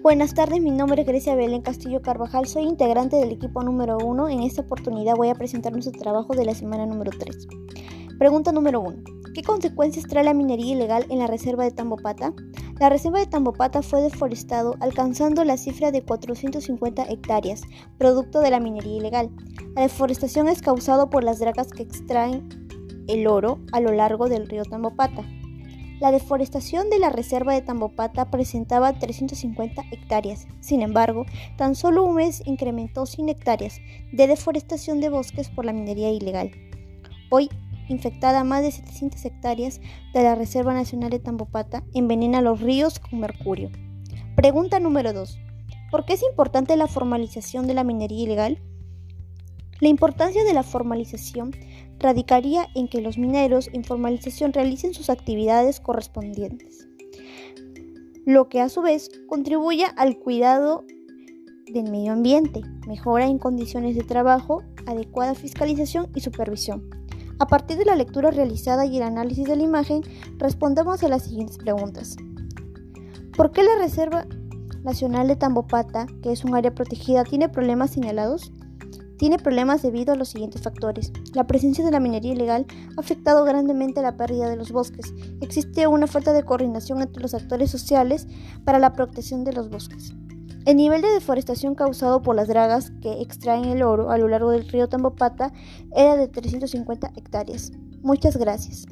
Buenas tardes, mi nombre es Grecia Belén Castillo Carvajal, soy integrante del equipo número 1. En esta oportunidad voy a presentar nuestro trabajo de la semana número 3. Pregunta número 1. ¿Qué consecuencias trae la minería ilegal en la reserva de Tambopata? La reserva de Tambopata fue deforestado alcanzando la cifra de 450 hectáreas, producto de la minería ilegal. La deforestación es causada por las dragas que extraen el oro a lo largo del río Tambopata. La deforestación de la reserva de Tambopata presentaba 350 hectáreas. Sin embargo, tan solo un mes incrementó 100 hectáreas de deforestación de bosques por la minería ilegal. Hoy, infectada más de 700 hectáreas de la Reserva Nacional de Tambopata, envenena los ríos con mercurio. Pregunta número 2. ¿Por qué es importante la formalización de la minería ilegal? La importancia de la formalización radicaría en que los mineros en formalización realicen sus actividades correspondientes, lo que a su vez contribuye al cuidado del medio ambiente, mejora en condiciones de trabajo, adecuada fiscalización y supervisión. A partir de la lectura realizada y el análisis de la imagen, respondemos a las siguientes preguntas. ¿Por qué la Reserva Nacional de Tambopata, que es un área protegida, tiene problemas señalados? Tiene problemas debido a los siguientes factores. La presencia de la minería ilegal ha afectado grandemente la pérdida de los bosques. Existe una falta de coordinación entre los actores sociales para la protección de los bosques. El nivel de deforestación causado por las dragas que extraen el oro a lo largo del río Tambopata era de 350 hectáreas. Muchas gracias.